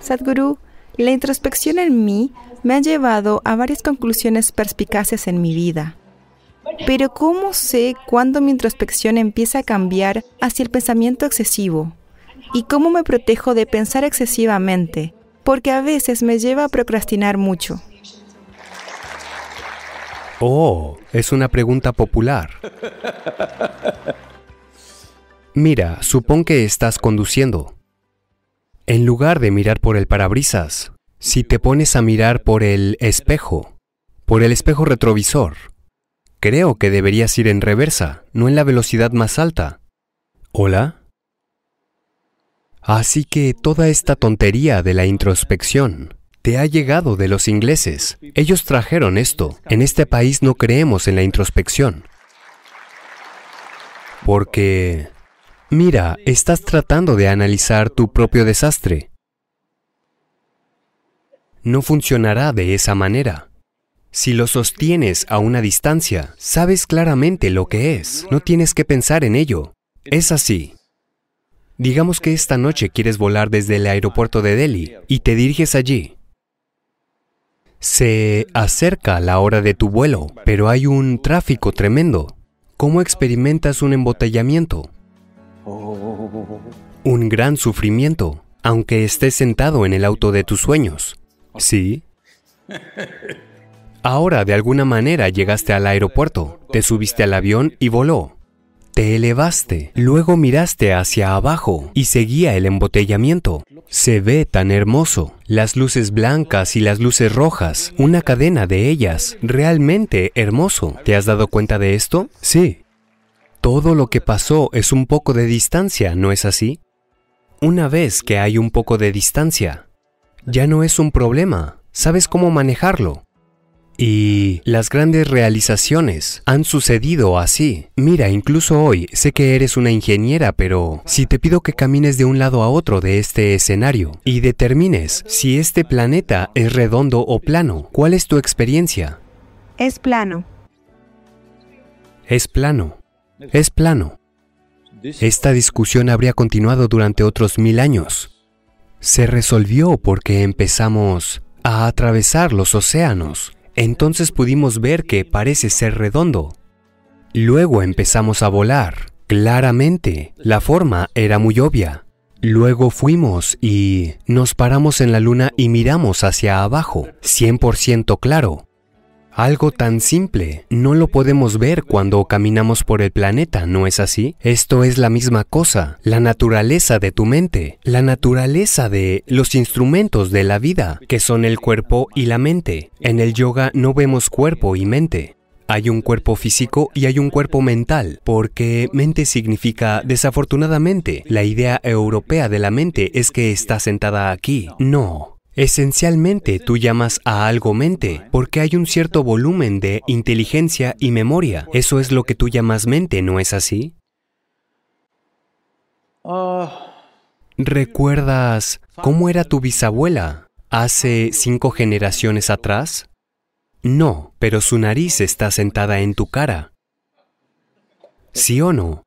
Sadhguru, la introspección en mí me ha llevado a varias conclusiones perspicaces en mi vida. Pero ¿cómo sé cuándo mi introspección empieza a cambiar hacia el pensamiento excesivo? ¿Y cómo me protejo de pensar excesivamente? Porque a veces me lleva a procrastinar mucho. Oh, es una pregunta popular. Mira, supón que estás conduciendo. En lugar de mirar por el parabrisas, si te pones a mirar por el espejo, por el espejo retrovisor, creo que deberías ir en reversa, no en la velocidad más alta. ¿Hola? Así que toda esta tontería de la introspección te ha llegado de los ingleses. Ellos trajeron esto. En este país no creemos en la introspección. Porque Mira, estás tratando de analizar tu propio desastre. No funcionará de esa manera. Si lo sostienes a una distancia, sabes claramente lo que es. No tienes que pensar en ello. Es así. Digamos que esta noche quieres volar desde el aeropuerto de Delhi y te diriges allí. Se acerca la hora de tu vuelo, pero hay un tráfico tremendo. ¿Cómo experimentas un embotellamiento? Un gran sufrimiento, aunque estés sentado en el auto de tus sueños. ¿Sí? Ahora, de alguna manera, llegaste al aeropuerto, te subiste al avión y voló. Te elevaste, luego miraste hacia abajo y seguía el embotellamiento. Se ve tan hermoso. Las luces blancas y las luces rojas, una cadena de ellas, realmente hermoso. ¿Te has dado cuenta de esto? Sí. Todo lo que pasó es un poco de distancia, ¿no es así? Una vez que hay un poco de distancia, ya no es un problema, sabes cómo manejarlo. Y las grandes realizaciones han sucedido así. Mira, incluso hoy sé que eres una ingeniera, pero si te pido que camines de un lado a otro de este escenario y determines si este planeta es redondo o plano, ¿cuál es tu experiencia? Es plano. Es plano. Es plano. Esta discusión habría continuado durante otros mil años. Se resolvió porque empezamos a atravesar los océanos. Entonces pudimos ver que parece ser redondo. Luego empezamos a volar. Claramente, la forma era muy obvia. Luego fuimos y nos paramos en la luna y miramos hacia abajo, 100% claro. Algo tan simple, no lo podemos ver cuando caminamos por el planeta, ¿no es así? Esto es la misma cosa, la naturaleza de tu mente, la naturaleza de los instrumentos de la vida, que son el cuerpo y la mente. En el yoga no vemos cuerpo y mente. Hay un cuerpo físico y hay un cuerpo mental, porque mente significa, desafortunadamente, la idea europea de la mente es que está sentada aquí. No, Esencialmente tú llamas a algo mente porque hay un cierto volumen de inteligencia y memoria. Eso es lo que tú llamas mente, ¿no es así? ¿Recuerdas cómo era tu bisabuela hace cinco generaciones atrás? No, pero su nariz está sentada en tu cara. ¿Sí o no?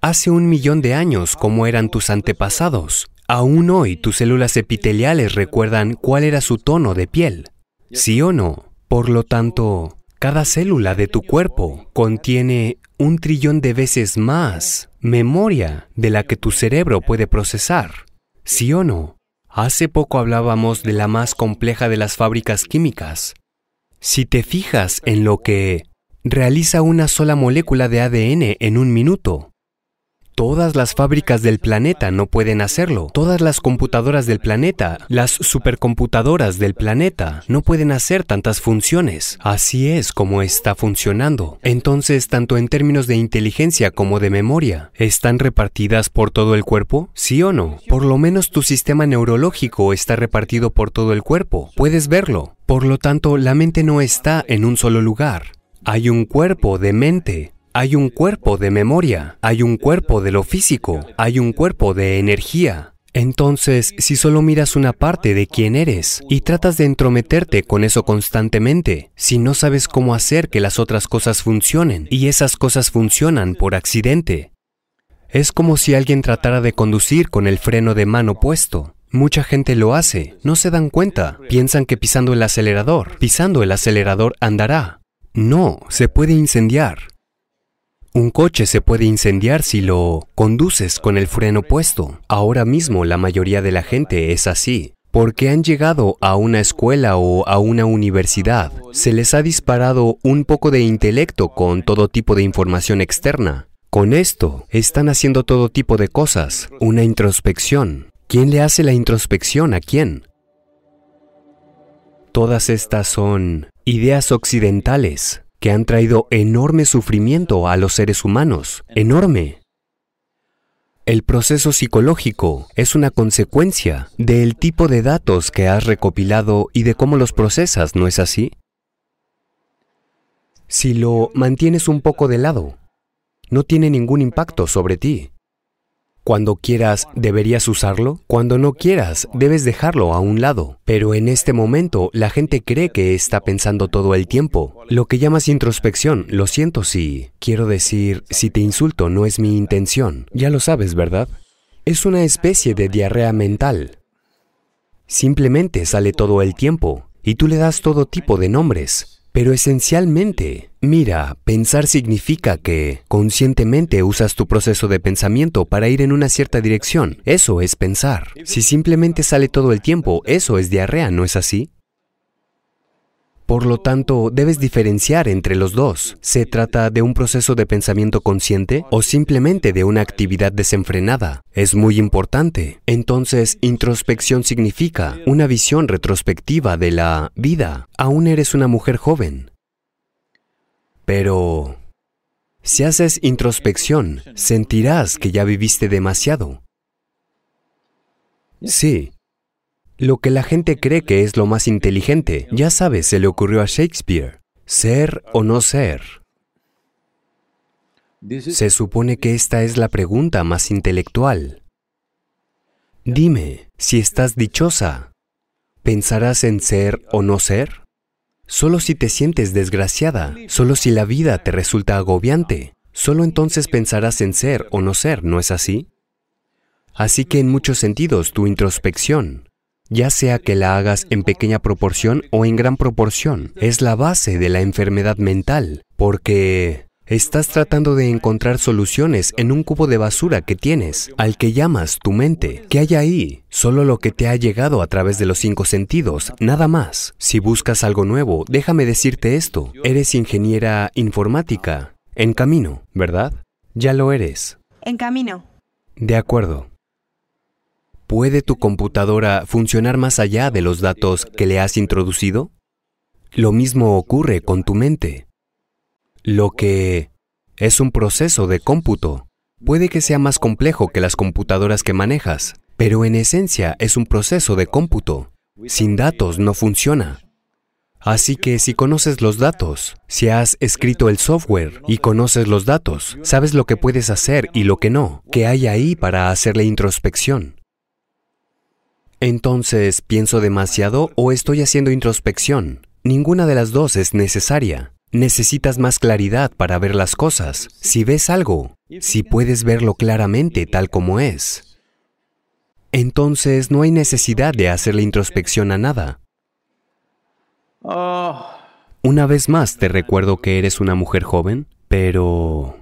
Hace un millón de años, ¿cómo eran tus antepasados? Aún hoy tus células epiteliales recuerdan cuál era su tono de piel. ¿Sí o no? Por lo tanto, cada célula de tu cuerpo contiene un trillón de veces más memoria de la que tu cerebro puede procesar. ¿Sí o no? Hace poco hablábamos de la más compleja de las fábricas químicas. Si te fijas en lo que realiza una sola molécula de ADN en un minuto, Todas las fábricas del planeta no pueden hacerlo. Todas las computadoras del planeta, las supercomputadoras del planeta, no pueden hacer tantas funciones. Así es como está funcionando. Entonces, tanto en términos de inteligencia como de memoria, ¿están repartidas por todo el cuerpo? ¿Sí o no? Por lo menos tu sistema neurológico está repartido por todo el cuerpo. Puedes verlo. Por lo tanto, la mente no está en un solo lugar. Hay un cuerpo de mente hay un cuerpo de memoria, hay un cuerpo de lo físico, hay un cuerpo de energía. Entonces, si solo miras una parte de quién eres y tratas de entrometerte con eso constantemente, si no sabes cómo hacer que las otras cosas funcionen y esas cosas funcionan por accidente, es como si alguien tratara de conducir con el freno de mano puesto. Mucha gente lo hace, no se dan cuenta, piensan que pisando el acelerador, pisando el acelerador andará. No, se puede incendiar. Un coche se puede incendiar si lo conduces con el freno puesto. Ahora mismo la mayoría de la gente es así. Porque han llegado a una escuela o a una universidad, se les ha disparado un poco de intelecto con todo tipo de información externa. Con esto, están haciendo todo tipo de cosas, una introspección. ¿Quién le hace la introspección a quién? Todas estas son ideas occidentales que han traído enorme sufrimiento a los seres humanos, enorme. El proceso psicológico es una consecuencia del tipo de datos que has recopilado y de cómo los procesas, ¿no es así? Si lo mantienes un poco de lado, no tiene ningún impacto sobre ti. Cuando quieras, deberías usarlo. Cuando no quieras, debes dejarlo a un lado. Pero en este momento, la gente cree que está pensando todo el tiempo. Lo que llamas introspección, lo siento si... Quiero decir, si te insulto, no es mi intención. Ya lo sabes, ¿verdad? Es una especie de diarrea mental. Simplemente sale todo el tiempo, y tú le das todo tipo de nombres. Pero esencialmente, mira, pensar significa que conscientemente usas tu proceso de pensamiento para ir en una cierta dirección. Eso es pensar. Si simplemente sale todo el tiempo, eso es diarrea, ¿no es así? Por lo tanto, debes diferenciar entre los dos. ¿Se trata de un proceso de pensamiento consciente o simplemente de una actividad desenfrenada? Es muy importante. Entonces, introspección significa una visión retrospectiva de la vida. Aún eres una mujer joven. Pero... Si haces introspección, sentirás que ya viviste demasiado. Sí, lo que la gente cree que es lo más inteligente, ya sabes, se le ocurrió a Shakespeare. Ser o no ser. Se supone que esta es la pregunta más intelectual. Dime, si estás dichosa, ¿pensarás en ser o no ser? Solo si te sientes desgraciada, solo si la vida te resulta agobiante, solo entonces pensarás en ser o no ser, ¿no es así? Así que en muchos sentidos tu introspección, ya sea que la hagas en pequeña proporción o en gran proporción. Es la base de la enfermedad mental, porque estás tratando de encontrar soluciones en un cubo de basura que tienes, al que llamas tu mente. ¿Qué hay ahí? Solo lo que te ha llegado a través de los cinco sentidos, nada más. Si buscas algo nuevo, déjame decirte esto. Eres ingeniera informática. En camino, ¿verdad? Ya lo eres. En camino. De acuerdo. ¿Puede tu computadora funcionar más allá de los datos que le has introducido? Lo mismo ocurre con tu mente. Lo que es un proceso de cómputo puede que sea más complejo que las computadoras que manejas, pero en esencia es un proceso de cómputo. Sin datos no funciona. Así que si conoces los datos, si has escrito el software y conoces los datos, sabes lo que puedes hacer y lo que no, que hay ahí para hacer la introspección. Entonces, ¿pienso demasiado o estoy haciendo introspección? Ninguna de las dos es necesaria. Necesitas más claridad para ver las cosas. Si ves algo, si puedes verlo claramente tal como es, entonces no hay necesidad de hacer la introspección a nada. Una vez más te recuerdo que eres una mujer joven, pero...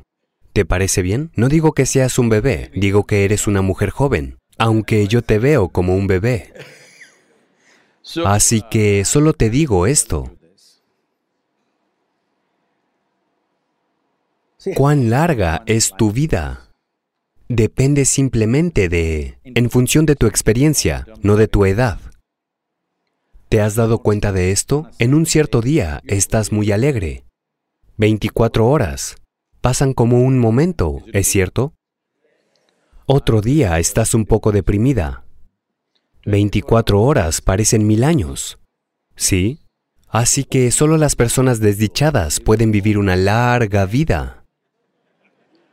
¿Te parece bien? No digo que seas un bebé, digo que eres una mujer joven aunque yo te veo como un bebé. Así que solo te digo esto. ¿Cuán larga es tu vida? Depende simplemente de, en función de tu experiencia, no de tu edad. ¿Te has dado cuenta de esto? En un cierto día estás muy alegre. 24 horas. Pasan como un momento, ¿es cierto? Otro día estás un poco deprimida. 24 horas parecen mil años. ¿Sí? Así que solo las personas desdichadas pueden vivir una larga vida.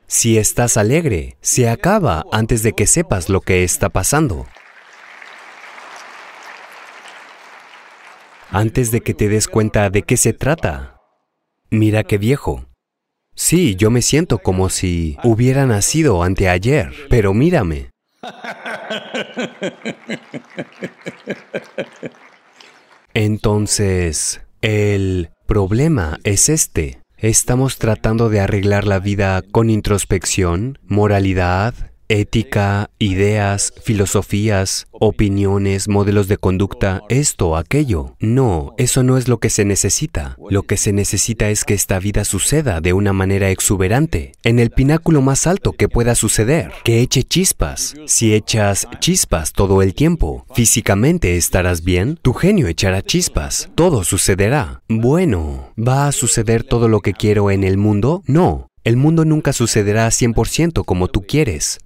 Si estás alegre, se acaba antes de que sepas lo que está pasando. Antes de que te des cuenta de qué se trata. Mira qué viejo. Sí, yo me siento como si hubiera nacido anteayer, pero mírame. Entonces, el problema es este. Estamos tratando de arreglar la vida con introspección, moralidad, ética, ideas, filosofías, opiniones, modelos de conducta, esto, aquello. No, eso no es lo que se necesita. Lo que se necesita es que esta vida suceda de una manera exuberante, en el pináculo más alto que pueda suceder, que eche chispas. Si echas chispas todo el tiempo, físicamente estarás bien, tu genio echará chispas, todo sucederá. Bueno, ¿va a suceder todo lo que quiero en el mundo? No, el mundo nunca sucederá 100% como tú quieres.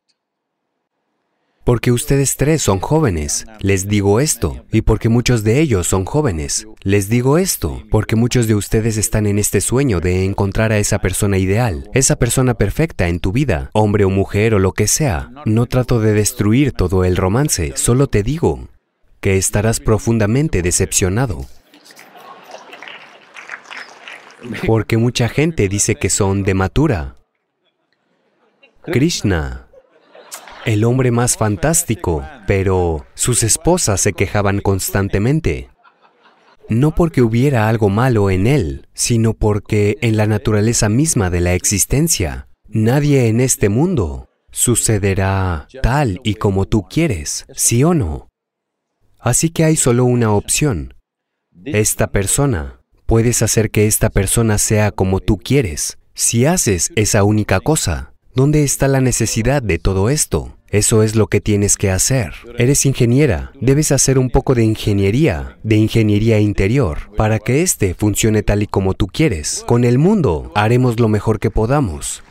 Porque ustedes tres son jóvenes, les digo esto, y porque muchos de ellos son jóvenes, les digo esto, porque muchos de ustedes están en este sueño de encontrar a esa persona ideal, esa persona perfecta en tu vida, hombre o mujer o lo que sea. No trato de destruir todo el romance, solo te digo que estarás profundamente decepcionado. Porque mucha gente dice que son de matura. Krishna el hombre más fantástico, pero sus esposas se quejaban constantemente. No porque hubiera algo malo en él, sino porque en la naturaleza misma de la existencia, nadie en este mundo sucederá tal y como tú quieres, sí o no. Así que hay solo una opción. Esta persona. Puedes hacer que esta persona sea como tú quieres. Si haces esa única cosa, ¿Dónde está la necesidad de todo esto? Eso es lo que tienes que hacer. Eres ingeniera, debes hacer un poco de ingeniería, de ingeniería interior, para que éste funcione tal y como tú quieres. Con el mundo haremos lo mejor que podamos.